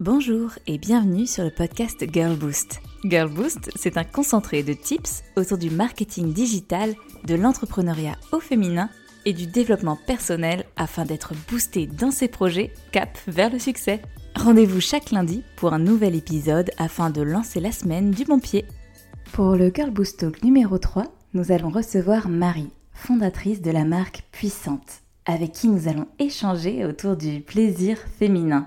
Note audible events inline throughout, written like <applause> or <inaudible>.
Bonjour et bienvenue sur le podcast Girl Boost. Girl Boost, c'est un concentré de tips autour du marketing digital, de l'entrepreneuriat au féminin et du développement personnel afin d'être boosté dans ses projets cap vers le succès. Rendez-vous chaque lundi pour un nouvel épisode afin de lancer la semaine du bon pied. Pour le Girl Boost Talk numéro 3, nous allons recevoir Marie, fondatrice de la marque Puissante, avec qui nous allons échanger autour du plaisir féminin.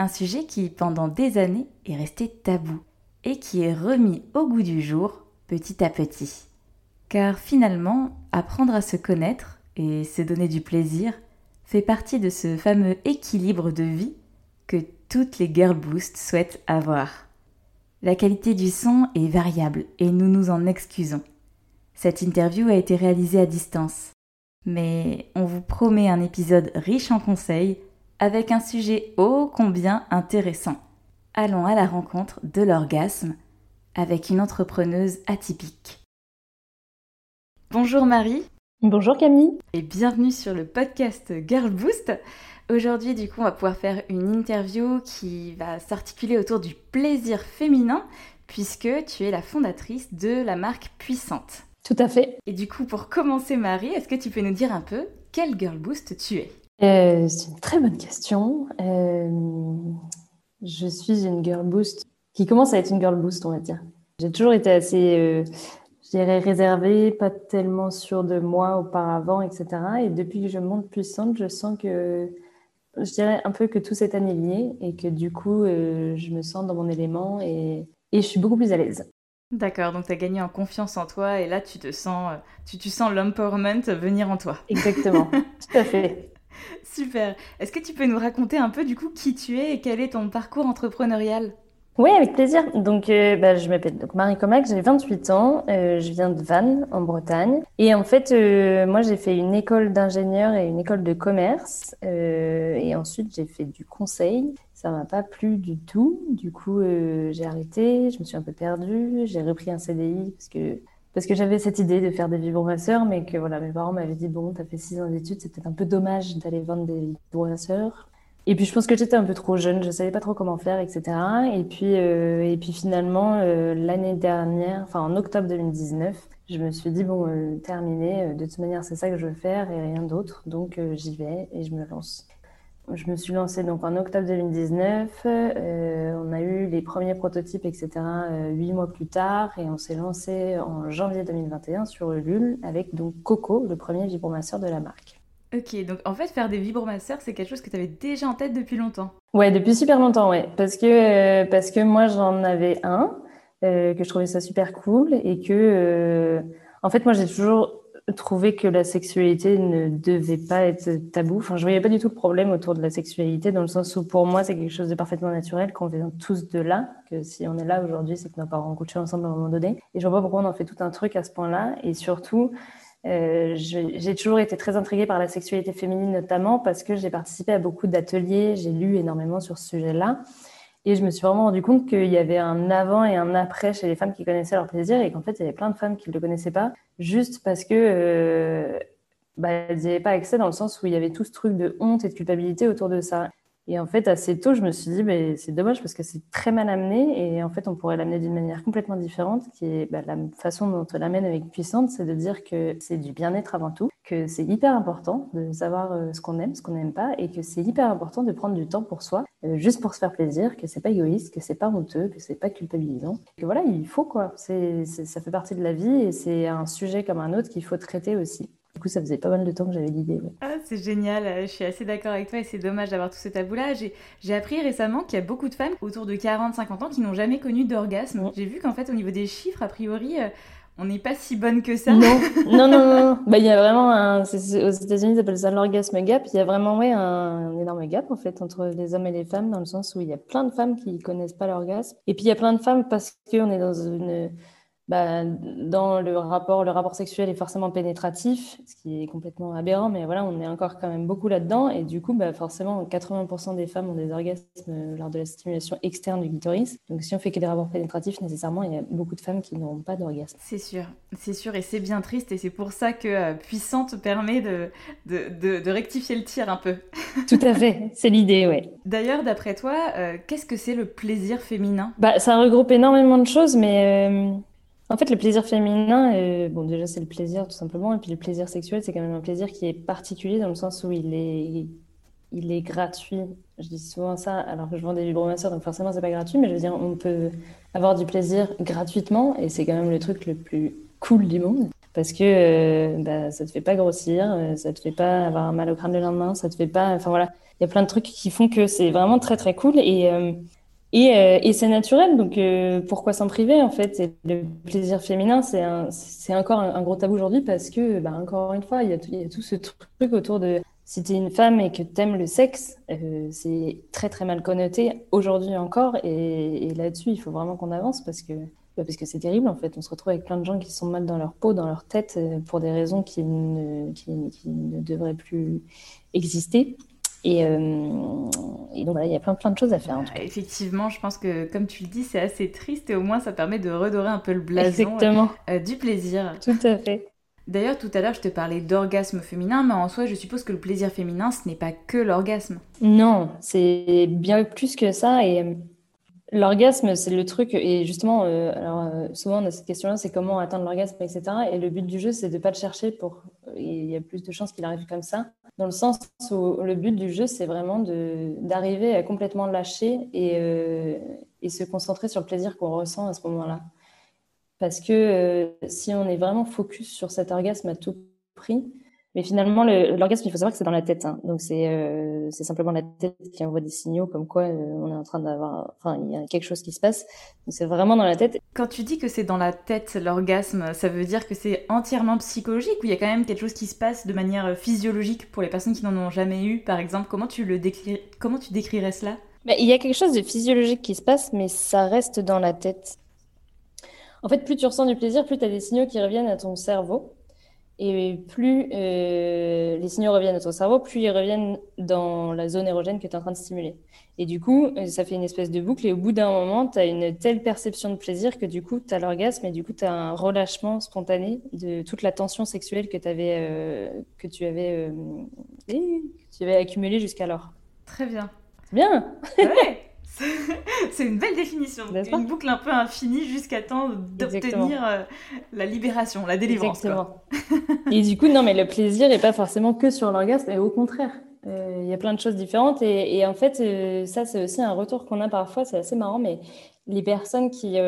Un sujet qui, pendant des années, est resté tabou et qui est remis au goût du jour petit à petit. Car finalement, apprendre à se connaître et se donner du plaisir fait partie de ce fameux équilibre de vie que toutes les girl boost souhaitent avoir. La qualité du son est variable et nous nous en excusons. Cette interview a été réalisée à distance. Mais on vous promet un épisode riche en conseils avec un sujet ô combien intéressant. Allons à la rencontre de l'orgasme avec une entrepreneuse atypique. Bonjour Marie. Bonjour Camille. Et bienvenue sur le podcast Girl Boost. Aujourd'hui, du coup, on va pouvoir faire une interview qui va s'articuler autour du plaisir féminin puisque tu es la fondatrice de la marque Puissante. Tout à fait. Et du coup, pour commencer, Marie, est-ce que tu peux nous dire un peu quel Girl Boost tu es? Euh, c'est une très bonne question. Euh, je suis une girl boost qui commence à être une girl boost, on va dire. J'ai toujours été assez, euh, je dirais, réservée, pas tellement sûre de moi auparavant, etc. Et depuis que je monte puissante, je sens que, je dirais un peu que tout s'est aligné et que du coup, je me sens dans mon élément et, et je suis beaucoup plus à l'aise. D'accord, donc tu as gagné en confiance en toi et là tu te sens, tu, tu sens l'empowerment venir en toi. Exactement, <laughs> tout à fait. <laughs> Super. Est-ce que tu peux nous raconter un peu du coup qui tu es et quel est ton parcours entrepreneurial? Oui, avec plaisir. Donc, euh, bah, je m'appelle Marie Comac, j'ai 28 ans, euh, je viens de Vannes, en Bretagne. Et en fait, euh, moi, j'ai fait une école d'ingénieur et une école de commerce. et ensuite, j'ai fait du conseil. Ça m'a pas plu du tout. Du coup, j'ai arrêté, je me suis un peu perdue. J'ai repris un CDI parce que parce que j'avais cette idée de faire des vibromasseurs, mais que voilà, mes parents m'avaient dit bon, t'as fait six ans d'études, c'était un peu dommage d'aller vendre des vibromasseurs. Et puis je pense que j'étais un peu trop jeune, je savais pas trop comment faire, etc. Et puis euh, et puis finalement euh, l'année dernière, enfin en octobre 2019, je me suis dit bon, euh, terminé, de toute manière c'est ça que je veux faire et rien d'autre, donc j'y vais et je me lance. Je me suis lancée donc en octobre 2019. Euh, on a eu les premiers prototypes, etc. Euh, huit mois plus tard, et on s'est lancé en janvier 2021 sur Ulule avec donc Coco, le premier vibromasseur de la marque. Ok, donc en fait, faire des vibromasseurs, c'est quelque chose que tu avais déjà en tête depuis longtemps. Ouais, depuis super longtemps, ouais. Parce que, euh, parce que moi, j'en avais un, que je trouvais ça super cool, et que, en fait, moi, j'ai toujours trouver que la sexualité ne devait pas être tabou. Enfin, je voyais pas du tout le problème autour de la sexualité, dans le sens où pour moi, c'est quelque chose de parfaitement naturel, qu'on vient tous de là, que si on est là aujourd'hui, c'est que nos parents ont couché ensemble à un moment donné. Et je vois pas pourquoi on en fait tout un truc à ce point-là. Et surtout, euh, j'ai toujours été très intriguée par la sexualité féminine, notamment parce que j'ai participé à beaucoup d'ateliers, j'ai lu énormément sur ce sujet-là. Et je me suis vraiment rendu compte qu'il y avait un avant et un après chez les femmes qui connaissaient leur plaisir et qu'en fait, il y avait plein de femmes qui ne le connaissaient pas, juste parce que euh, bah, elles n'y avaient pas accès dans le sens où il y avait tout ce truc de honte et de culpabilité autour de ça. Et en fait, assez tôt, je me suis dit, bah, c'est dommage parce que c'est très mal amené et en fait, on pourrait l'amener d'une manière complètement différente, qui est bah, la façon dont on l'amène avec Puissante, c'est de dire que c'est du bien-être avant tout, que c'est hyper important de savoir euh, ce qu'on aime, ce qu'on n'aime pas et que c'est hyper important de prendre du temps pour soi, euh, juste pour se faire plaisir, que c'est pas égoïste, que c'est pas honteux, que c'est pas culpabilisant. Que voilà, il faut quoi. C'est, ça fait partie de la vie et c'est un sujet comme un autre qu'il faut traiter aussi. Du coup, ça faisait pas mal de temps que j'avais l'idée. Ah, c'est génial, je suis assez d'accord avec toi et c'est dommage d'avoir tout ce tabou-là. J'ai appris récemment qu'il y a beaucoup de femmes autour de 40-50 ans qui n'ont jamais connu d'orgasme. J'ai vu qu'en fait, au niveau des chiffres, a priori, euh, on n'est pas si bonne que ça. <laughs> Non, non, non, non. Bah, il y a vraiment un. aux États-Unis, ils appellent ça l'orgasme gap. Il y a vraiment ouais, un, énorme gap en fait entre les hommes et les femmes, dans le sens où il y a plein de femmes qui connaissent pas l'orgasme. Et puis il y a plein de femmes parce qu'on est dans une bah, dans le rapport, le rapport sexuel est forcément pénétratif, ce qui est complètement aberrant, mais voilà, on est encore quand même beaucoup là-dedans. Et du coup, bah, forcément, 80% des femmes ont des orgasmes lors de la stimulation externe du clitoris. Donc, si on fait que des rapports pénétratifs, nécessairement, il y a beaucoup de femmes qui n'auront pas d'orgasme. C'est sûr, c'est sûr, et c'est bien triste, et c'est pour ça que euh, Puissante permet de, de, de, rectifier le tir un peu. <laughs> Tout à fait, c'est l'idée, ouais. D'ailleurs, d'après toi, euh, qu'est-ce que c'est le plaisir féminin? Bah, Ça regroupe énormément de choses, mais. Euh, en fait, le plaisir féminin, euh, bon, déjà, c'est le plaisir tout simplement. Et puis, le plaisir sexuel, c'est quand même un plaisir qui est particulier dans le sens où il est, il est gratuit. Je dis souvent ça alors que je vends des vibromasseurs, donc forcément, c'est pas gratuit. Mais je veux dire, on peut avoir du plaisir gratuitement et c'est quand même le truc le plus cool du monde. Parce que euh, bah, ça te fait pas grossir, euh, ça te fait pas avoir mal au crâne le lendemain, ça te fait pas. Enfin voilà, il y a plein de trucs qui font que c'est vraiment très très cool. Et. Et, euh, et c'est naturel, donc euh, pourquoi s'en priver en fait? Le plaisir féminin, c'est encore un, gros tabou aujourd'hui parce que, bah, encore une fois, il y, a tout, ce truc autour de si tu es une femme et que tu aimes le sexe, euh, c'est très très mal connoté aujourd'hui encore. Et, là-dessus, il faut vraiment qu'on avance parce que bah, c'est terrible en fait. On se retrouve avec plein de gens qui sont mal dans leur peau, dans leur tête, pour des raisons qui ne, devraient plus exister. Et, et, donc voilà, il y a plein, plein de choses à faire. Effectivement, je pense que comme tu le dis, c'est assez triste et au moins ça permet de redorer un peu le blason euh, du plaisir. Tout à fait. D'ailleurs, tout à l'heure, je te parlais d'orgasme féminin, mais en soi, je suppose que le plaisir féminin, ce n'est pas que l'orgasme. Non, c'est bien plus que ça. Et euh, l'orgasme, c'est le truc. Et justement, alors souvent on a cette question-là, c'est comment atteindre l'orgasme, etc. Et le but du jeu, c'est de ne pas le chercher pour. Il y a plus de chances qu'il arrive comme ça dans le sens où le but du jeu, c'est vraiment d'arriver à complètement lâcher et, euh, et, se concentrer sur le plaisir qu'on ressent à ce moment-là. Parce que euh, si on est vraiment focus sur cet orgasme à tout prix, mais finalement, l'orgasme, il faut savoir que c'est dans la tête. Hein. Donc, c'est euh, simplement la tête qui envoie des signaux comme quoi euh, on est en train d'avoir... Enfin, il y a quelque chose qui se passe. Donc, c'est vraiment dans la tête. Quand tu dis que c'est dans la tête, l'orgasme, ça veut dire que c'est entièrement psychologique ou il y a quand même quelque chose qui se passe de manière euh, physiologique pour les personnes qui n'en ont jamais eu, par exemple? Comment tu, le décris... Comment tu décrirais cela? Bah, Il y a quelque chose de physiologique qui se passe, mais ça reste dans la tête. En fait, plus tu ressens du plaisir, plus tu as des signaux qui reviennent à ton cerveau. Et plus euh, les signaux reviennent à ton cerveau, plus ils reviennent dans la zone érogène que tu es en train de stimuler. Et du coup, euh, ça fait une espèce de boucle. Et au bout d'un moment, tu as une telle perception de plaisir que du coup, tu as l'orgasme et du coup, tu as un relâchement spontané de toute la tension sexuelle que, avais, euh, que tu avais, tu avais accumulée jusqu'alors. Très bien. Bien. Ouais. <laughs> c'est une belle définition. Une boucle un peu infinie jusqu'à temps d'obtenir euh, la libération, la délivrance. et du coup, non, mais le plaisir n'est pas forcément que sur l'orgasme, et au contraire. Euh, il y a plein de choses différentes. Et, en fait, euh, ça, c'est aussi un retour qu'on a parfois. C'est assez marrant, mais les personnes qui,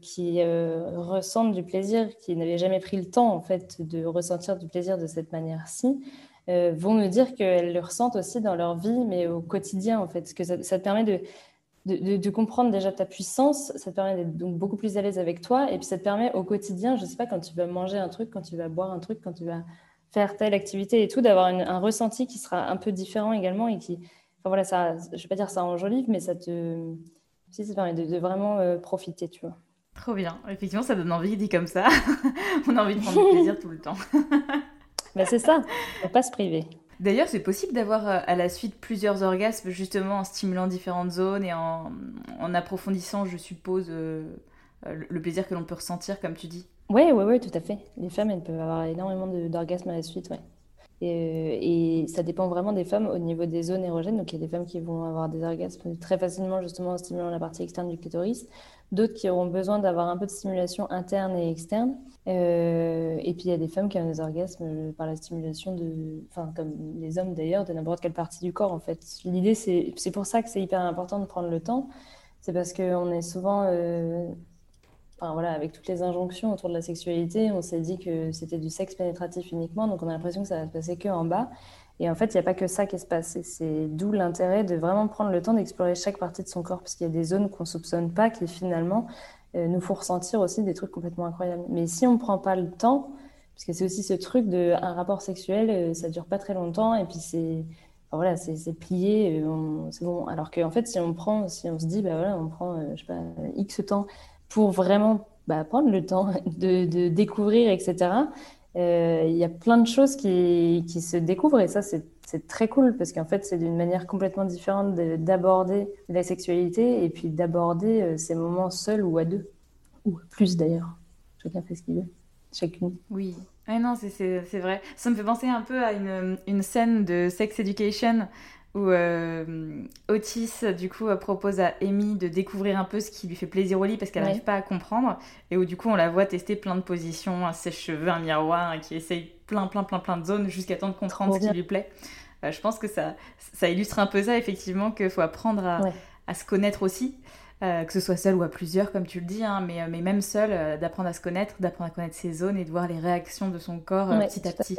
qui ressentent du plaisir, qui n'avaient jamais pris le temps, en fait, de ressentir du plaisir de cette manière-ci, vont nous dire qu'elles le ressentent aussi dans leur vie, mais au quotidien, en fait. que ça, ça te permet de, de, comprendre déjà ta puissance, ça te permet d'être donc beaucoup plus à l'aise avec toi, et puis ça te permet au quotidien, je sais pas, quand tu vas manger un truc, quand tu vas boire un truc, quand tu vas faire telle activité et tout, d'avoir un ressenti qui sera un peu différent également et qui, enfin voilà, ça, je vais pas dire ça enjolive, mais ça te, si ça te permet de, vraiment euh, profiter, tu vois. Trop bien. Effectivement, ça donne envie, dit comme ça. <laughs> On a envie de prendre du plaisir <laughs> tout le temps. <laughs> c'est ça, faut pas se priver. D'ailleurs, c'est possible d'avoir euh, à la suite plusieurs orgasmes, justement en stimulant différentes zones et en, approfondissant, je suppose, euh, le plaisir que l'on peut ressentir, comme tu dis. Oui, oui, oui, tout à fait. Les femmes, elles peuvent avoir énormément d'orgasmes à la suite, ouais. Euh, et, ça dépend vraiment des femmes au niveau des zones érogènes. Donc, il y a des femmes qui vont avoir des orgasmes très facilement, justement, en stimulant la partie externe du clitoris. D'autres qui auront besoin d'avoir un peu de stimulation interne et externe. Euh, et puis, il y a des femmes qui ont des orgasmes par la stimulation de, enfin, comme les hommes d'ailleurs, de n'importe quelle partie du corps, en fait. L'idée, c'est pour ça que c'est hyper important de prendre le temps. C'est parce qu'on est souvent euh, voilà, avec toutes les injonctions autour de la sexualité, on s'est dit que c'était du sexe pénétratif uniquement, donc on a l'impression que ça va se passer que en bas. Et en fait, il n'y a pas que ça qui se passe. C'est d'où l'intérêt de vraiment prendre le temps d'explorer chaque partie de son corps, parce qu'il y a des zones qu'on soupçonne pas, qui finalement euh, nous font ressentir aussi des trucs complètement incroyables. Mais si on ne prend pas le temps, parce que c'est aussi ce truc de un rapport sexuel, euh, ça dure pas très longtemps, et puis c'est voilà, c'est plié, euh, c'est bon. Alors qu'en fait, si on prend, si on se dit, bah voilà, on prend, je sais pas, X temps pour vraiment bah, prendre le temps <laughs> de découvrir, etc. Euh, il y a plein de choses qui, qui se découvrent et ça, c'est très cool parce qu'en fait, c'est d'une manière complètement différente d'aborder la sexualité et puis d'aborder euh, ces moments seuls ou à deux, ou plus d'ailleurs. Chacun fait ce qu'il veut, chacune. Oui, non, c'est vrai. Ça me fait penser un peu à une, une scène de Sex Education où euh, Otis, du coup, euh, propose à Amy de découvrir un peu ce qui lui fait plaisir au lit parce qu'elle n'arrive pas à comprendre. Et où, du coup, on la voit tester plein de positions, un sèche-cheveux, un miroir, qui essaye plein, plein, plein, plein de zones jusqu'à temps de comprendre ce qui lui plaît. Euh, je pense que ça, ça illustre un peu ça, effectivement, qu'il faut apprendre à, à, se connaître aussi. que ce soit seul ou à plusieurs, comme tu le dis, hein, mais, mais même seul, d'apprendre à se connaître, d'apprendre à connaître ses zones et de voir les réactions de son corps petit à petit.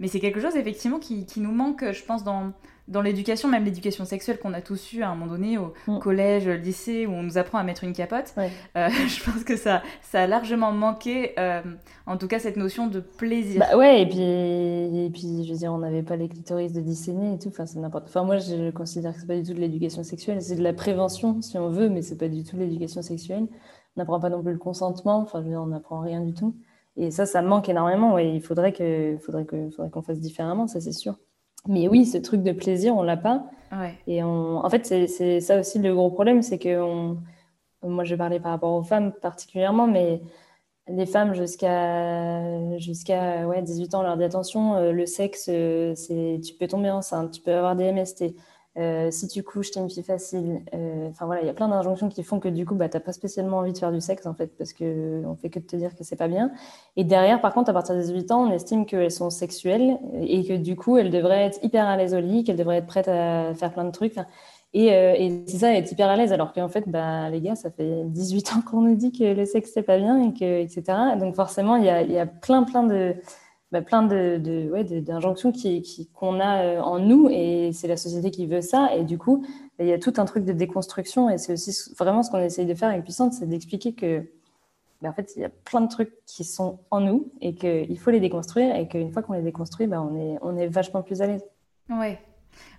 mais c'est quelque chose, effectivement, qui, qui, nous manque, je pense, dans, dans l'éducation, même l'éducation sexuelle qu'on a tous eu à un moment donné au mm. collège, lycée, où on nous apprend à mettre une capote, euh, <laughs> je pense que ça, ça a largement manqué, euh, en tout cas, cette notion de plaisir. Bah ouais, et puis, et puis je veux dire, on n'avait pas les clitoris de disséminer et tout, enfin, c'est n'importe Enfin, moi, je considère que c'est pas du tout de l'éducation sexuelle, c'est de la prévention, si on veut, mais c'est pas du tout l'éducation sexuelle. On n'apprend pas non plus le consentement, enfin, je veux dire, on n'apprend rien du tout. Et ça, ça manque énormément, et il faudrait qu'on faudrait que, faudrait qu'on fasse différemment, ça, c'est sûr. Mais oui, ce truc de plaisir, on l'a pas. Et on... en fait, c'est ça aussi le gros problème, c'est que on... moi, je parlais par rapport aux femmes particulièrement, mais les femmes jusqu'à jusqu'à ouais, 18 ans, leur dit attention, euh, le sexe, euh, c'est tu peux tomber enceinte, tu peux avoir des MST. Euh, si tu couches, t'es une fille facile. Euh, enfin voilà, il y a plein d'injonctions qui font que du coup, bah, t'as pas spécialement envie de faire du sexe en fait, parce que on fait que de te dire que c'est pas bien. Et derrière, par contre, à partir des 18 ans, on estime qu'elles sont sexuelles et que du coup, elles devraient être hyper à l'aise au lit, qu'elles devraient être prêtes à faire plein de trucs. Et, euh, et c'est ça, être hyper à l'aise, alors qu'en fait, bah, les gars, ça fait 18 ans qu'on nous dit que le sexe c'est pas bien et que etc. Donc forcément, il y a, y a plein plein de bah, plein de, de ouais, d'injonctions qu'on qui, qu'on a euh, en nous et c'est la société qui veut ça. Et du coup, il y a tout un truc de déconstruction et c'est aussi vraiment ce qu'on essaye de faire avec Puissante, c'est d'expliquer que bah, en fait, il y a plein de trucs qui sont en nous et qu'il faut les déconstruire et qu'une fois qu'on les déconstruit, bah, on, est, on est vachement plus à l'aise. Ouais,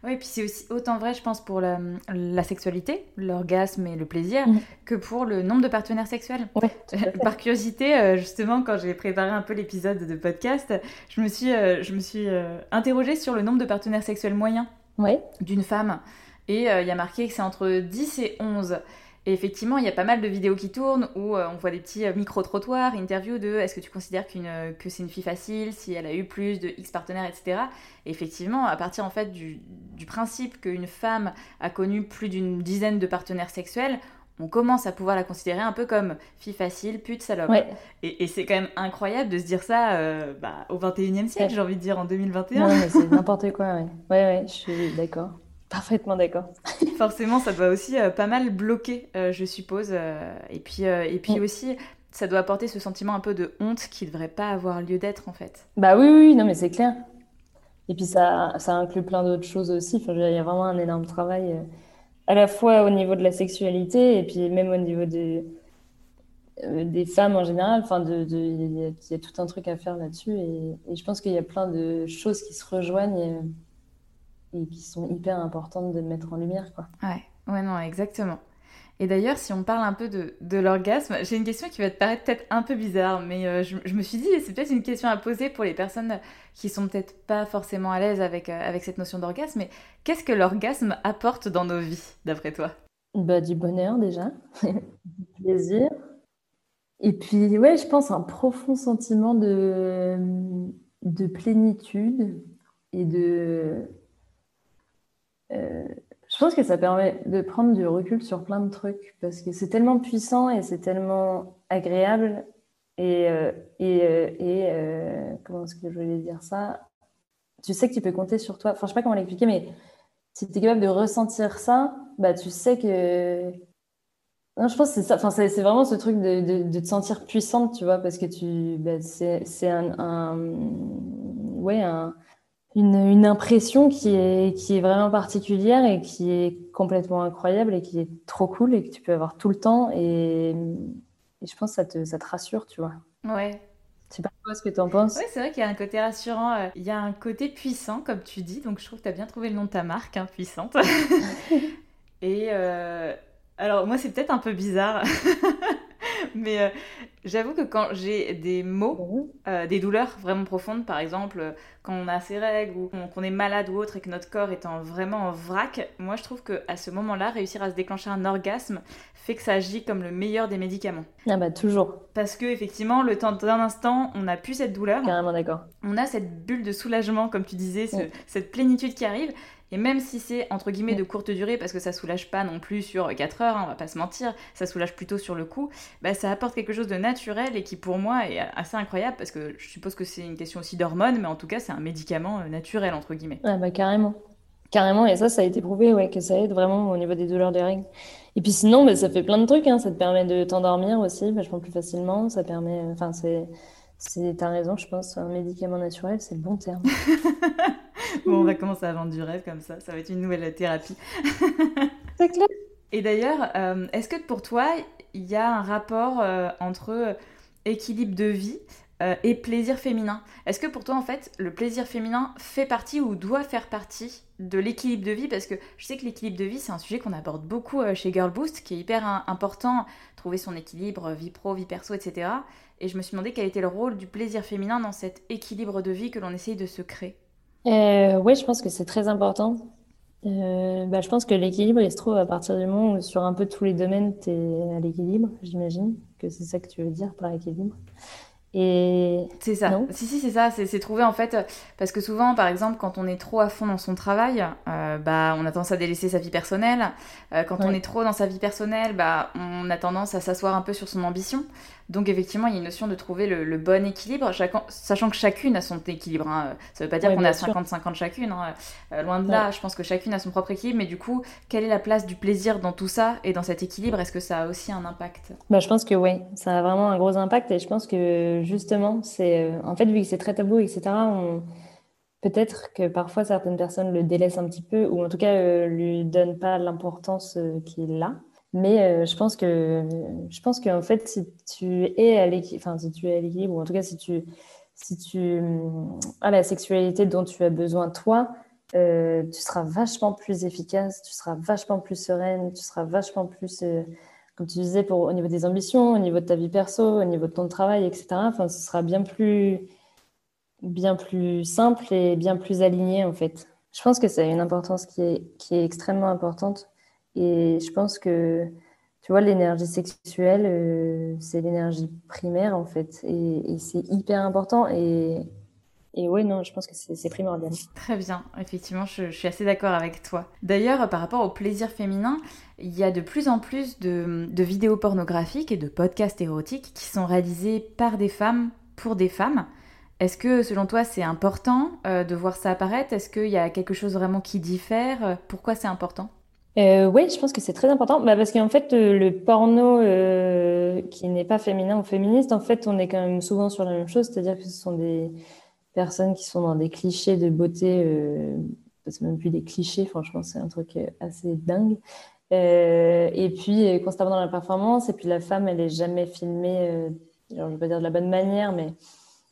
oui, puis c'est aussi autant vrai, je pense, pour la, sexualité, l'orgasme et le plaisir, mm. que pour le nombre de partenaires sexuels. Par curiosité, euh, justement, quand j'ai préparé un peu l'épisode de podcast, je me suis, euh, je me suis euh, interrogée sur le nombre de partenaires sexuels moyens d'une femme. Et il y a marqué que c'est entre 10 et 11. Et effectivement, il y a pas mal de vidéos qui tournent où euh, on voit des petits euh, micro-trottoirs, interviews de est-ce que tu considères euh, que c'est une fille facile, si elle a eu plus de X partenaires, etc. Et effectivement, à partir en fait du, principe qu'une femme a connu plus d'une dizaine de partenaires sexuels, on commence à pouvoir la considérer un peu comme fille facile, pute, salope. Et, c'est quand même incroyable de se dire ça bah, au 21e siècle, j'ai envie de dire en 2021. Non, mais c'est n'importe quoi, ouais. Ouais, ouais, je suis d'accord. Parfaitement d'accord. <laughs> Forcément, ça doit aussi euh, pas mal bloquer, euh, je suppose. Euh, et puis, et puis mm. aussi, ça doit apporter ce sentiment un peu de honte qui ne devrait pas avoir lieu d'être, en fait. Bah oui, oui, non, mais c'est clair. Et puis, ça, ça inclut plein d'autres choses aussi. Enfin, il y a vraiment un énorme travail, à la fois au niveau de la sexualité et puis même au niveau des, des femmes en général. Enfin, de, il, y a, tout un truc à faire là-dessus. Et, et, je pense qu'il y a plein de choses qui se rejoignent et qui sont hyper importantes de mettre en lumière. Quoi. Ouais, ouais, non, exactement. Et d'ailleurs, si on parle un peu de, de l'orgasme, j'ai une question qui va te paraître peut-être un peu bizarre, mais euh, je, je, me suis dit, c'est peut-être une question à poser pour les personnes qui sont peut-être pas forcément à l'aise avec, euh, avec cette notion d'orgasme, mais qu'est-ce que l'orgasme apporte dans nos vies, d'après toi? Bah, Du bonheur déjà, <laughs> du plaisir, et puis ouais, je pense un profond sentiment de, de plénitude et de, euh, je pense que ça permet de prendre du recul sur plein de trucs parce que c'est tellement puissant et c'est tellement agréable. Et, euh, et, euh, et comment est-ce que je voulais dire ça? Tu sais que tu peux compter sur toi. Enfin, je sais pas comment l'expliquer, mais si tu es capable de ressentir ça, bah, tu sais que. Non, je pense que c'est ça. Enfin, c'est vraiment ce truc de, de, te sentir puissante, tu vois, parce que tu, bah, c'est un, un, ouais, un, une, impression qui est, qui est vraiment particulière et qui est complètement incroyable et qui est trop cool et que tu peux avoir tout le temps. Et, je pense que ça te, ça te rassure, tu vois. Ouais. Je sais pas ce que tu en penses. Oui, c'est vrai qu'il y a un côté rassurant. Euh, il y a un côté puissant, comme tu dis. Donc je trouve que tu as bien trouvé le nom de ta marque, hein, puissante. <laughs> et euh, alors, moi, c'est peut-être un peu bizarre. <laughs> <laughs> Mais euh, j'avoue que quand j'ai des maux, euh, des douleurs vraiment profondes, par exemple, euh, quand on a ses règles ou qu'on est malade ou autre et que notre corps est vraiment en vrac, moi je trouve qu'à ce moment-là, réussir à se déclencher un orgasme fait que ça agit comme le meilleur des médicaments. Ah bah toujours. Parce que effectivement, le temps d'un instant, on n'a plus cette douleur. Carrément d'accord. On a cette bulle de soulagement, comme tu disais, cette plénitude qui arrive. Et même si c'est entre guillemets de courte durée, parce que ça soulage pas non plus sur 4 heures, hein, on va pas se mentir, ça soulage plutôt sur le coup, bah, ça apporte quelque chose de naturel et qui pour moi est assez incroyable parce que je suppose que c'est une question aussi d'hormones, mais en tout cas c'est un médicament euh, naturel entre guillemets. Ah bah carrément. Carrément, et ça, ça a été prouvé, ouais, que ça aide vraiment au niveau des douleurs des règles. Et puis sinon, bah, ça fait plein de trucs, hein. ça te permet de t'endormir aussi vachement plus facilement, ça permet, enfin c'est, t'as raison, je pense, un médicament naturel, c'est le bon terme. <laughs> bon, on va commencer à vendre du rêve comme ça. Ça va être une nouvelle thérapie. C'est clair. <laughs> Et d'ailleurs, euh, est-ce que pour toi, il y a un rapport euh, entre équilibre de vie euh, et plaisir féminin? Est-ce que pour toi, en fait, le plaisir féminin fait partie ou doit faire partie de l'équilibre de vie? Parce que je sais que l'équilibre de vie, c'est un sujet qu'on aborde beaucoup chez Girl Boost, qui est hyper important, trouver son équilibre, vie pro, vie perso, etc. Et je me suis demandé quel était le rôle du plaisir féminin dans cet équilibre de vie que l'on essaye de se créer. Euh, oui, je pense que c'est très important. Euh, bah, je pense que l'équilibre, il se trouve à partir du moment où sur un peu tous les domaines, tu es à l'équilibre, j'imagine que c'est ça que tu veux dire par équilibre. Et c'est ça. Si si c'est ça. C'est trouver en fait parce que souvent, par exemple, quand on est trop à fond dans son travail, euh, bah on a tendance à délaisser sa vie personnelle. Euh, quand on est trop dans sa vie personnelle, bah on a tendance à s'asseoir un peu sur son ambition. Donc effectivement, il y a une notion de trouver le, bon équilibre, sachant que chacune a son équilibre. Hein. Ça ne veut pas dire qu'on est à 50-50 chacune. Hein. Euh, loin de là, je pense que chacune a son propre équilibre. Mais du coup, quelle est la place du plaisir dans tout ça et dans cet équilibre? Est-ce que ça a aussi un impact? Bah, Je pense que oui, ça a vraiment un gros impact. Et je pense que justement, c'est euh, en fait, vu que c'est très tabou, etc., peut-être que parfois certaines personnes le délaissent un petit peu ou en tout cas euh, lui donnent pas l'importance qu'il a. Mais euh, je pense que je pense qu'en fait, si tu es à l'équilibre, enfin si tu es à l'équilibre, ou en tout cas si tu si tu as la sexualité dont tu as besoin toi, euh, tu seras vachement plus efficace, tu seras vachement plus sereine, tu seras vachement plus, euh, comme tu disais, pour, au niveau des ambitions, au niveau de ta vie perso, au niveau de ton travail, etc. Enfin, ce sera bien plus, bien plus simple et bien plus aligné en fait. Je pense que ça a une importance qui est, qui est extrêmement importante et je pense que, tu vois, l'énergie sexuelle, euh, c'est l'énergie primaire, en fait. Et, c'est hyper important. Et, et ouais, non, je pense que c'est primordial. Très bien, effectivement, je, suis assez d'accord avec toi. D'ailleurs, par rapport au plaisir féminin, il y a de plus en plus de, de, vidéos pornographiques et de podcasts érotiques qui sont réalisés par des femmes pour des femmes. Est-ce que, selon toi, c'est important euh, de voir ça apparaître? Est-ce qu'il y a quelque chose vraiment qui diffère? Pourquoi c'est important? Euh, oui, je pense que c'est très important. Bah, parce qu'en fait, euh, le porno euh, qui n'est pas féminin ou féministe, en fait, on est quand même souvent sur la même chose, c'est-à-dire que ce sont des personnes qui sont dans des clichés de beauté, c'est même plus des clichés, franchement, c'est un truc assez dingue. et puis, constamment dans la performance, et puis la femme, elle est jamais filmée, alors, je vais pas dire de la bonne manière, mais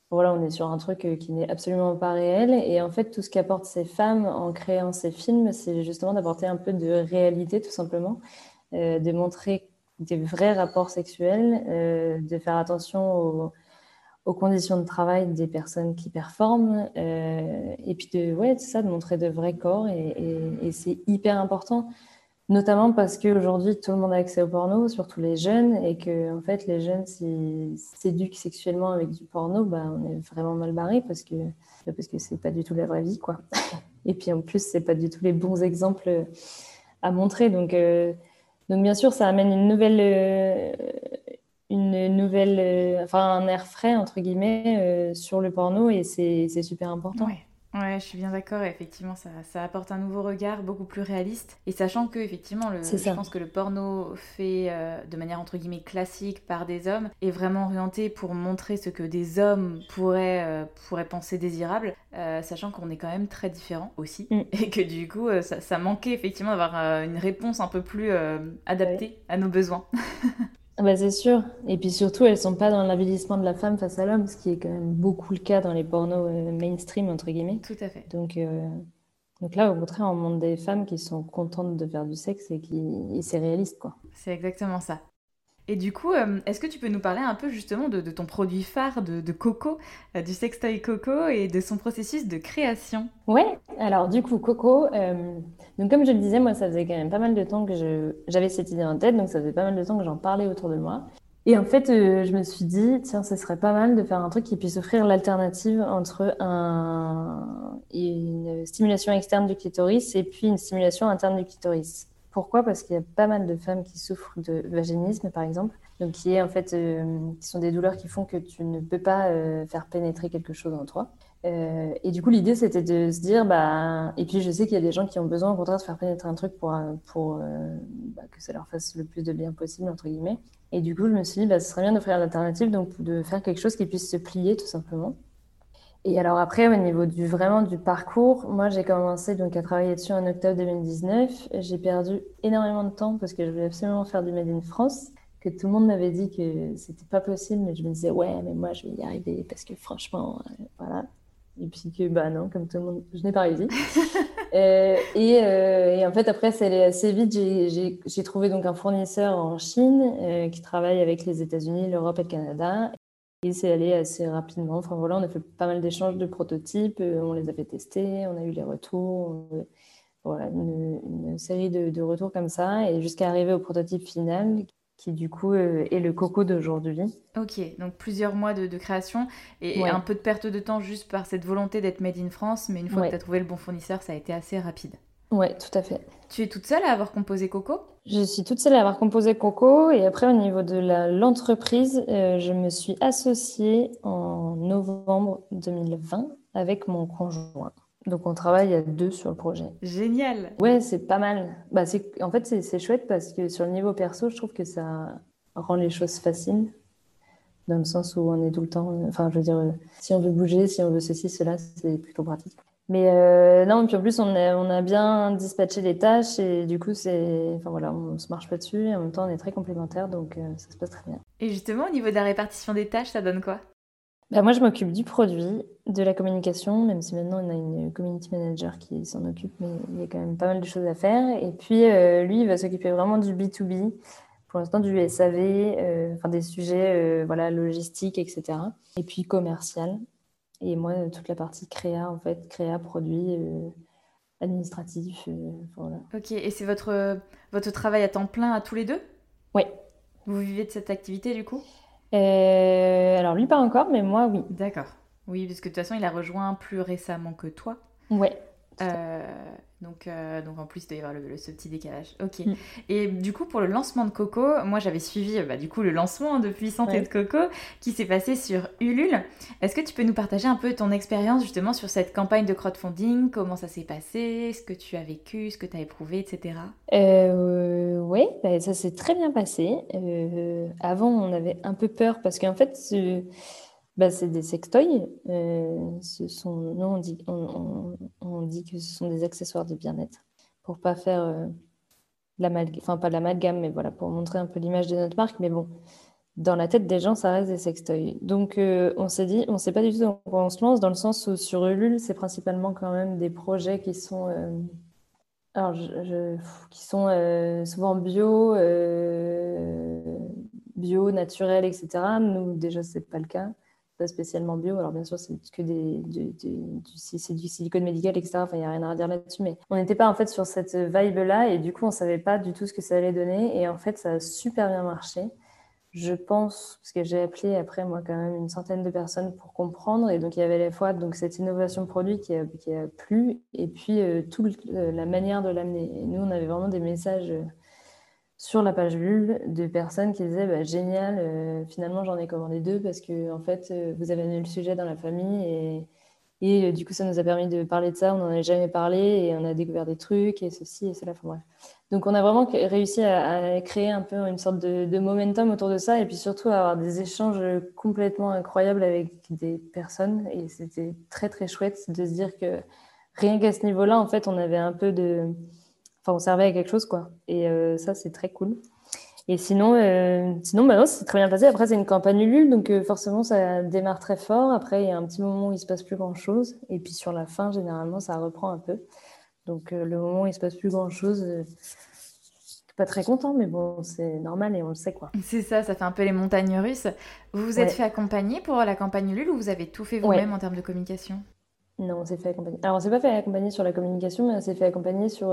voilà, on est sur un truc euh, qui n'est absolument pas réel. Et en fait, tout ce qu'apportent ces femmes en créant ces films, c'est justement d'apporter un peu de réalité, tout simplement, euh, de montrer des vrais rapports sexuels, euh, de faire attention aux, conditions de travail des personnes qui performent, et puis de, ouais, ça, de montrer de vrais corps. et c'est hyper important Notamment parce qu'aujourd'hui, tout le monde a accès au porno, surtout les jeunes, et que en fait, les jeunes s'éduquent sexuellement avec du porno, bah, on est vraiment mal barré parce que parce que pas du tout la vraie vie, quoi. Et puis en plus, c'est pas du tout les bons exemples à montrer. Donc, euh, donc bien sûr, ça amène une nouvelle, euh, une nouvelle, euh, enfin un air frais entre guillemets sur le porno, et c'est super important. Je suis bien d'accord. Effectivement, ça, ça, apporte un nouveau regard beaucoup plus réaliste. Et sachant que, effectivement, le, je pense que le porno fait euh, de manière entre guillemets classique par des hommes est vraiment orienté pour montrer ce que des hommes pourraient, euh, pourraient penser désirable, euh, sachant qu'on est quand même très différents aussi. Mm. <laughs> Et que du coup, ça, ça, manquait effectivement d'avoir une réponse un peu plus adaptée à nos besoins. <laughs> Ah bah c'est sûr. Et puis surtout, elles sont pas dans l'avilissement de la femme face à l'homme, ce qui est quand même beaucoup le cas dans les pornos euh, mainstream, entre guillemets. Tout à fait. Donc, euh, donc là, au contraire, on montre des femmes qui sont contentes de faire du sexe et qui et c'est réaliste, quoi. C'est exactement ça. Et du coup, euh, est-ce que tu peux nous parler un peu justement de, ton produit phare de, Coco, euh, du sextoy Coco et de son processus de création? Ouais, alors du coup, Coco, euh, donc comme je le disais, moi, ça faisait quand même pas mal de temps que j'avais cette idée en tête, donc ça faisait pas mal de temps que j'en parlais autour de moi. Et en fait, je me suis dit, tiens, ce serait pas mal de faire un truc qui puisse offrir l'alternative entre un, une stimulation externe du clitoris et puis une stimulation interne du clitoris. Pourquoi? Parce qu'il y a pas mal de femmes qui souffrent de vaginisme, par exemple, donc qui est en fait, euh, qui sont des douleurs qui font que tu ne peux pas euh, faire pénétrer quelque chose en toi. Euh, et du coup, l'idée c'était de se dire, bah, et puis je sais qu'il y a des gens qui ont besoin au contraire de faire pénétrer un truc pour, pour bah, que ça leur fasse le plus de bien possible entre guillemets. Et du coup, je me suis dit, bah, ce serait bien d'offrir l'alternative, donc de faire quelque chose qui puisse se plier tout simplement. Et alors après, au niveau du vraiment du parcours, moi j'ai commencé donc à travailler dessus en octobre 2019. J'ai perdu énormément de temps parce que je voulais absolument faire du Made in France, que tout le monde m'avait dit que c'était pas possible, mais je me disais ouais, mais moi je vais y arriver parce que franchement, euh, voilà. Et puis que bah non, comme tout le monde, je n'ai pas réussi. <laughs> Euh, et, euh, et, en fait après, c'est allé assez vite. J'ai trouvé donc un fournisseur en Chine qui travaille avec les États-Unis, l'Europe et le Canada et c'est allé assez rapidement. Enfin voilà, on a fait pas mal d'échanges de prototypes, euh, on les a fait tester, on a eu les retours, voilà, une, série de, retours comme ça, et jusqu'à arriver au prototype final, qui du coup euh, est le coco d'aujourd'hui. Ok, donc plusieurs mois de, création et, un peu de perte de temps juste par cette volonté d'être made in France, mais une fois que tu as trouvé le bon fournisseur, ça a été assez rapide. Ouais, tout à fait. Tu es toute seule à avoir composé Coco? Je suis toute seule à avoir composé Coco et après au niveau de l'entreprise, euh, je me suis associée en novembre 2020 avec mon conjoint. Donc on travaille à deux sur le projet. Génial. Ouais, c'est pas mal. Bah, en fait, c'est chouette parce que sur le niveau perso, je trouve que ça rend les choses faciles. Dans le sens où on est tout le temps. Enfin, je veux dire, si on veut bouger, si on veut ceci, cela, c'est plutôt pratique. Mais euh, non, puis en plus, on a, on a bien dispatché les tâches et du coup, c'est, enfin voilà, on se marche pas dessus et en même temps, on est très complémentaires, donc euh, ça se passe très bien. Et justement, au niveau de la répartition des tâches, ça donne quoi? Bah, Moi, je m'occupe du produit, de la communication, même si maintenant, on a une community manager qui s'en occupe, mais il y a quand même pas mal de choses à faire. Et puis, euh, lui, il va s'occuper vraiment du B2B, pour l'instant, du SAV, enfin des sujets voilà, logistiques, etc. Et puis commercial. Et moi, toute la partie créa, en fait, créa, produit, euh, administratif. Euh, voilà. Ok, et c'est votre, votre travail à temps plein à tous les deux? Oui. Vous vivez de cette activité du coup? Euh, Alors lui pas encore, mais moi oui. D'accord. Oui, parce que de toute façon, il a rejoint plus récemment que toi. Ouais. Donc, euh, donc en plus, il doit y avoir le, ce petit décalage. Ok. Mm. Et du coup, pour le lancement de Coco, moi j'avais suivi bah, du coup le lancement depuis Santé de Coco qui s'est passé sur Ulule. Est-ce que tu peux nous partager un peu ton expérience justement sur cette campagne de crowdfunding? Comment ça s'est passé? Ce que tu as vécu, ce que tu as éprouvé, etc. Euh, oui, bah, ça s'est très bien passé. Euh, avant, on avait un peu peur parce qu'en fait, bah, c'est des sextoys. Euh, ce sont, nous, on dit, on, dit que ce sont des accessoires de bien-être pour pas faire euh, l'amalgame, enfin pas l'amalgame, mais voilà, pour montrer un peu l'image de notre marque. Mais bon, dans la tête des gens, ça reste des sextoys. Donc, euh, on s'est dit, on sait pas du tout dans on se lance, dans le sens où sur Ulule, c'est principalement quand même des projets qui sont, euh, alors, qui sont souvent bio, bio, naturel, etc. Nous, déjà, c'est pas le cas pas spécialement bio. Alors bien sûr, c'est que des, du, c'est du silicone médical, etc. Enfin, il n'y a rien à redire là-dessus. Mais on n'était pas en fait sur cette vibe-là et du coup, on ne savait pas du tout ce que ça allait donner. Et en fait, ça a super bien marché. Je pense, parce que j'ai appelé après moi quand même une centaine de personnes pour comprendre. Et donc il y avait les fois donc cette innovation produit qui a, plu et puis euh, toute la manière de l'amener. Et nous, on avait vraiment des messages sur la page Lul de personnes qui disaient bah, génial, euh, finalement j'en ai commandé deux parce que en fait euh, vous avez amené le sujet dans la famille et, et euh, du coup ça nous a permis de parler de ça, on n'en avait jamais parlé et on a découvert des trucs et ceci et cela. Donc on a vraiment réussi à, créer un peu une sorte de, de, momentum autour de ça et puis surtout à avoir des échanges complètement incroyables avec des personnes. Et c'était très très chouette de se dire que rien qu'à ce niveau-là en fait on avait un peu de enfin, on servait à quelque chose, quoi. Et euh, ça, c'est très cool. Et sinon, euh, sinon bah c'est très bien passé. Après, c'est une campagne Ulule, donc euh, forcément, ça démarre très fort. Après, il y a un petit moment où il se passe plus grand-chose. Et puis sur la fin, généralement, ça reprend un peu. Donc le moment où il se passe plus grand-chose, pas très content, mais bon, c'est normal et on le sait quoi. C'est ça, ça fait un peu les montagnes russes. Vous vous êtes fait accompagner pour la campagne Lul ou vous avez tout fait vous-même en termes de communication? Non, on s'est fait accompagner. Alors, on s'est pas fait accompagner sur la communication, mais on s'est fait accompagner sur,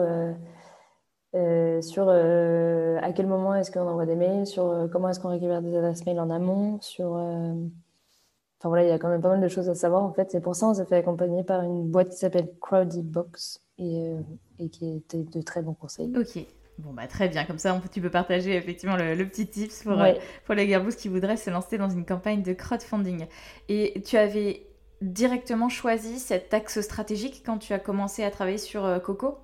euh, euh, sur euh, à quel moment est-ce qu'on envoie des mails, sur comment est-ce qu'on récupère des adresses mail en amont, sur. Enfin voilà, il y a quand même pas mal de choses à savoir en fait. C'est pour ça qu'on s'est fait accompagner par une boîte qui s'appelle Crowdy Box et, et qui était de très bons conseils. Ok. Bon, bah très bien, comme ça tu peux partager effectivement le, petit tips pour, euh, pour les Gearboost qui voudraient se lancer dans une campagne de crowdfunding. Et tu avais directement choisi cet axe stratégique quand tu as commencé à travailler sur euh, Coco?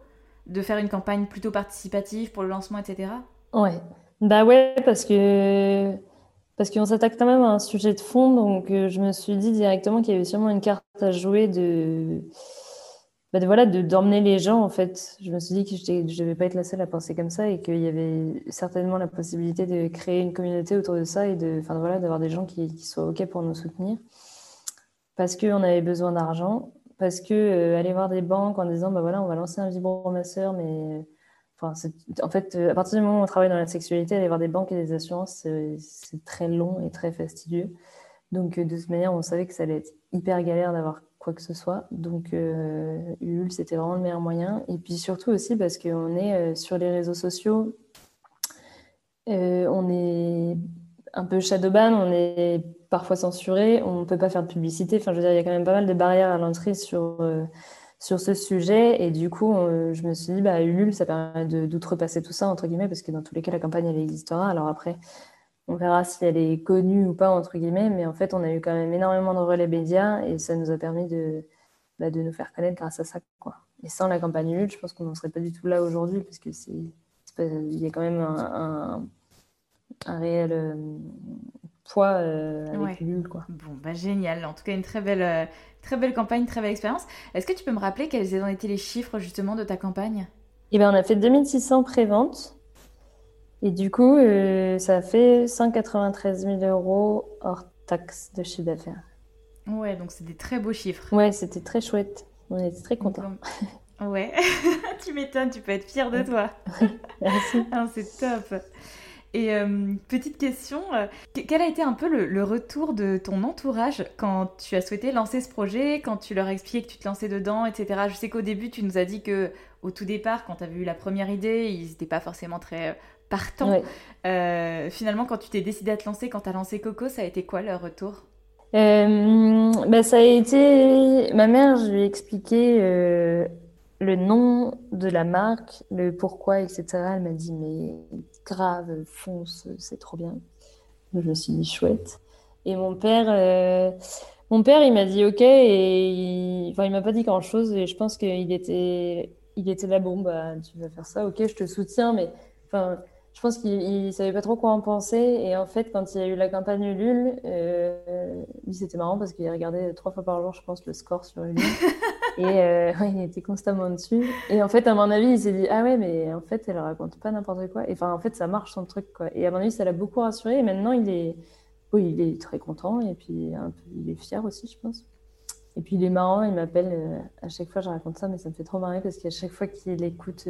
De faire une campagne plutôt participative pour le lancement, etc. Ouais, bah ouais, parce que parce qu'on s'attaque quand même à un sujet de fond, donc euh, je me suis dit directement qu'il y avait sûrement une carte à jouer de bah, voilà, de d'emmener les gens en fait. Je me suis dit que je ne devais pas être la seule à penser comme ça et qu'il y avait certainement la possibilité de créer une communauté autour de ça et de, enfin voilà, d'avoir des gens qui, soient ok pour nous soutenir parce qu'on avait besoin d'argent, parce que euh, aller voir des banques en disant bah voilà on va lancer un vibromasseur mais enfin en fait à partir du moment où on travaille dans la sexualité aller voir des banques et des assurances c'est très long et très fastidieux. Donc de toute manière on savait que ça allait être hyper galère d'avoir quoi que ce soit. Donc, euh, Ulule, c'était vraiment le meilleur moyen. Et puis surtout aussi parce qu'on est euh, sur les réseaux sociaux, euh, on est un peu shadowban, on est parfois censuré, on ne peut pas faire de publicité. Enfin, je veux dire, il y a quand même pas mal de barrières à l'entrée sur, sur ce sujet. Et du coup, je me suis dit, bah, Ulule, ça permet d'outrepasser tout ça, entre guillemets, parce que dans tous les cas, la campagne, elle existera. Alors après, on verra si elle est connue ou pas, entre guillemets, mais en fait, on a eu quand même énormément de relais médias et ça nous a permis de, bah, de nous faire connaître grâce à ça. Quoi. Et sans la campagne Ulule, je pense qu'on n'en serait pas du tout là aujourd'hui parce que c'est, il y a quand même un, un, réel euh, poids euh, avec. Quoi. Bon, bah, génial. En tout cas, une très belle, euh, très belle campagne, très belle expérience. Est-ce que tu peux me rappeler quels ont été les chiffres justement de ta campagne? Eh ben, On a fait 2600 préventes. Et du coup, euh, ça fait 193 000 euros hors taxe de chiffre d'affaires. Ouais, donc c'est des très beaux chiffres. Ouais, c'était très chouette. On était très contents. Ouais, <laughs> tu m'étonnes, tu peux être fière de toi. <laughs> Merci. Ah, c'est top. Et euh, petite question, euh, quel a été un peu le, retour de ton entourage quand tu as souhaité lancer ce projet, quand tu leur as expliqué que tu te lançais dedans, etc. Je sais qu'au début, tu nous as dit que au tout départ, quand tu avais eu la première idée, ils n'étaient pas forcément très. Euh, finalement, quand tu t'es décidé à te lancer, quand tu as lancé Coco, ça a été quoi leur retour? Bah, Ça a été. Ma mère, je lui ai expliqué le nom de la marque, le pourquoi, etc. Elle m'a dit Mais grave, fonce, c'est trop bien. Je me suis dit chouette. Et mon père. Mon père, il m'a dit OK et il, enfin, il m'a pas dit grand chose et je pense qu'il était, il était là, bon, bah, tu vas faire ça, OK, je te soutiens, mais je pense qu'il ne savait pas trop quoi en penser. Et en fait, quand il y a eu la campagne Ulule, euh, lui, c'était marrant parce qu'il regardait trois fois par jour, je pense, le score sur Ulule. <laughs> et euh, il était constamment dessus. Et en fait, à mon avis, il s'est dit Ah ouais, mais en fait, elle raconte pas n'importe quoi. Et enfin, en fait, ça marche son truc. Quoi. Et à mon avis, ça l'a beaucoup rassuré. Et maintenant, il est, oui, il est très content. Et puis, un peu, il est fier aussi, je pense. Et puis, il est marrant. Il m'appelle euh, à chaque fois, je raconte ça, mais ça me fait trop marrer parce qu'à chaque fois qu'il écoute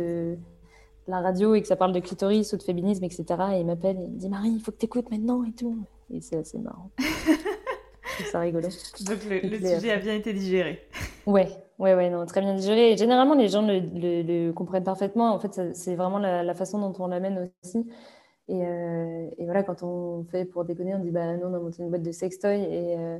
la radio et que ça parle de clitoris ou de féminisme, etc. Et il m'appelle et il me dit Marie, il faut que tu écoutes maintenant et tout. Et c'est assez marrant. <laughs> ça rigolo. Donc le, sujet a bien été digéré. Ouais, ouais, ouais, non, très bien digéré. Et généralement, les gens le, comprennent parfaitement. En fait, c'est vraiment la, façon dont on l'amène aussi. Et, euh, et, voilà, quand on fait pour déconner, on dit bah non, on a monté une boîte de sextoy et euh,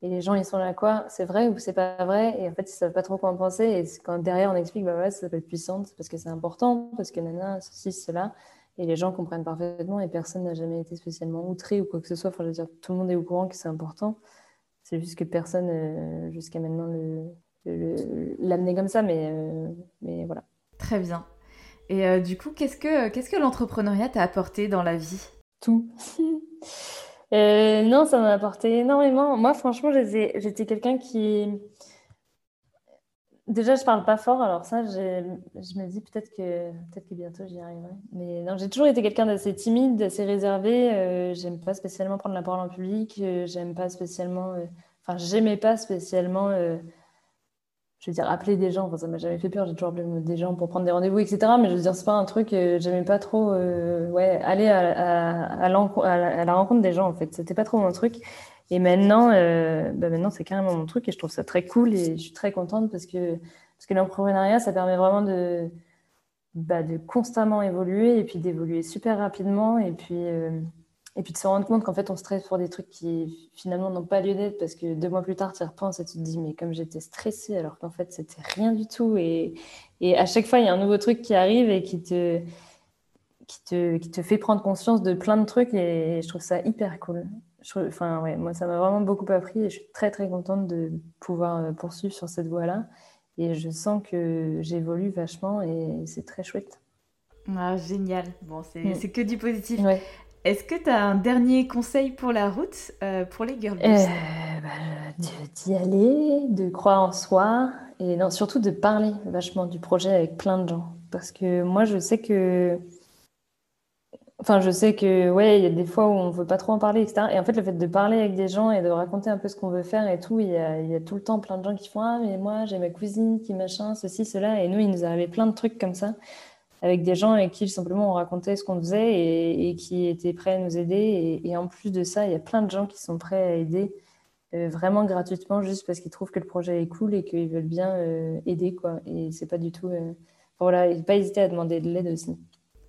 et les gens, ils sont là, quoi? C'est vrai ou c'est pas vrai? Et en fait, ils savent pas trop quoi en penser. Et quand derrière, on explique, bah ouais, ça s'appelle puissante parce que c'est important, parce que nana, ceci, cela. Et les gens comprennent parfaitement et personne n'a jamais été spécialement outré ou quoi que ce soit. Enfin, je veux dire, tout le monde est au courant que c'est important. C'est juste que personne, euh, jusqu'à maintenant, l'amenait comme ça. Mais, euh, mais voilà. Très bien. Et euh, du coup, qu'est-ce que, qu'est-ce que l'entrepreneuriat t'a apporté dans la vie? Tout. <laughs> Euh, non, ça m'a apporté énormément. Moi, franchement, j'étais quelqu'un qui. Déjà, je parle pas fort, alors ça, je me dis peut-être que, peut que bientôt j'y arriverai. Mais non, j'ai toujours été quelqu'un d'assez timide, d'assez réservé. Euh, j'aime pas spécialement prendre la parole en public. Euh, j'aime pas spécialement. Enfin, j'aimais pas spécialement je veux dire, appeler des gens, enfin, ça m'a jamais fait peur, j'ai toujours appelé des gens pour prendre des rendez-vous, etc. Mais je veux dire, c'est pas un truc, euh, j'aimais pas trop, euh, ouais, aller à, la rencontre des gens, en fait. C'était pas trop mon truc. Et maintenant, euh, bah maintenant c'est carrément mon truc et je trouve ça très cool et je suis très contente parce que, parce que l'entrepreneuriat, ça permet vraiment de, bah, de constamment évoluer et puis d'évoluer super rapidement et puis, euh, et puis de se rendre compte qu'en fait, on stresse pour des trucs qui finalement n'ont pas lieu d'être parce que deux mois plus tard, tu y repenses et tu te dis, mais comme j'étais stressée alors qu'en fait, c'était rien du tout. Et, et à chaque fois, il y a un nouveau truc qui arrive et qui te, qui te, qui te fait prendre conscience de plein de trucs et je trouve ça hyper cool. enfin, ouais, moi, ça m'a vraiment beaucoup appris et je suis très, très contente de pouvoir euh, poursuivre sur cette voie-là. Et je sens que j'évolue vachement et c'est très chouette. Ah, génial. Bon, c'est mm. que du positif. Est-ce que tu as un dernier conseil pour la route, euh, pour les girls euh, bah, D'y aller, de croire en soi et non, surtout de parler vachement du projet avec plein de gens. Parce que moi, je sais que Enfin, je sais que, ouais, il y a des fois où on veut pas trop en parler, etc. Et en fait, le fait de parler avec des gens et de raconter un peu ce qu'on veut faire et tout, il y a, il y a tout le temps plein de gens qui font Ah, mais moi, j'ai ma cousine qui machin, ceci, cela. Et nous, il nous arrivait plein de trucs comme ça, avec des gens avec qui simplement on racontait ce qu'on faisait et, et, qui étaient prêts à nous aider. Et, et, en plus de ça, il y a plein de gens qui sont prêts à aider euh, vraiment gratuitement, juste parce qu'ils trouvent que le projet est cool et qu'ils veulent bien euh, aider, quoi. Et c'est pas du tout. Euh... Voilà, pas hésiter à demander de l'aide aussi.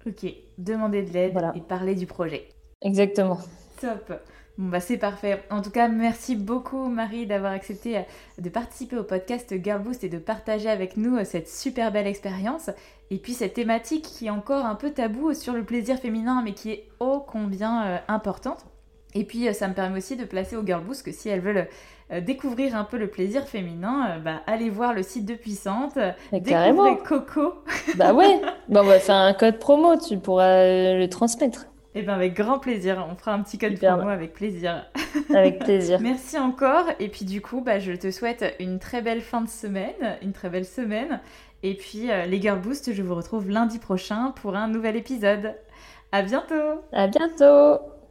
Ok, demander de l'aide et parler du projet. Exactement. Top. Bon bah c'est parfait. En tout cas, merci beaucoup Marie d'avoir accepté euh, de participer au podcast Girl Boost et de partager avec nous euh, cette super belle expérience. Et puis cette thématique qui est encore un peu tabou sur le plaisir féminin mais qui est ô combien euh, importante. Et puis ça me permet aussi de placer au Girl Boost que si elles veulent découvrir un peu le plaisir féminin, bah, allez voir le site de Puissante, découvrir Coco. bah ouais, <laughs> bah, on va faire un code promo, tu pourras le transmettre. Eh bien, avec grand plaisir. On fera un petit code promo avec plaisir. Avec plaisir. <laughs> Merci encore. Et puis, du coup, bah, je te souhaite une très belle fin de semaine, une très belle semaine. Et puis, euh, les Girl Boost, je vous retrouve lundi prochain pour un nouvel épisode. À bientôt. À bientôt.